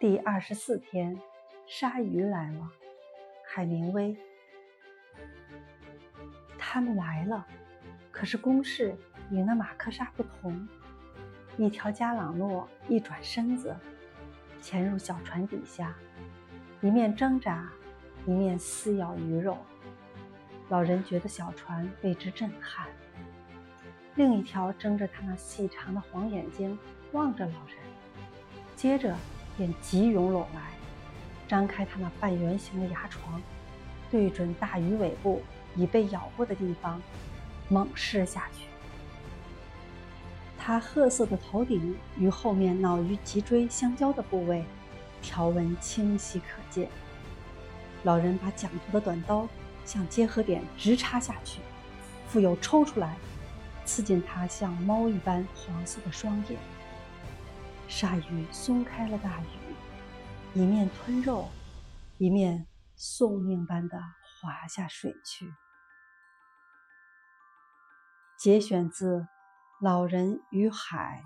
第二十四天，鲨鱼来了。海明威，他们来了。可是攻势与那马克沙不同。一条加朗诺一转身子，潜入小船底下，一面挣扎，一面撕咬鱼肉。老人觉得小船为之震撼。另一条睁着他那细长的黄眼睛望着老人，接着。便急涌拢来，张开它那半圆形的牙床，对准大鱼尾部已被咬过的地方，猛噬下去。它褐色的头顶与后面脑鱼脊椎相交的部位，条纹清晰可见。老人把讲头的短刀向结合点直插下去，复又抽出来，刺进它像猫一般黄色的双眼。鲨鱼松开了大鱼，一面吞肉，一面送命般的滑下水去。节选自《老人与海》。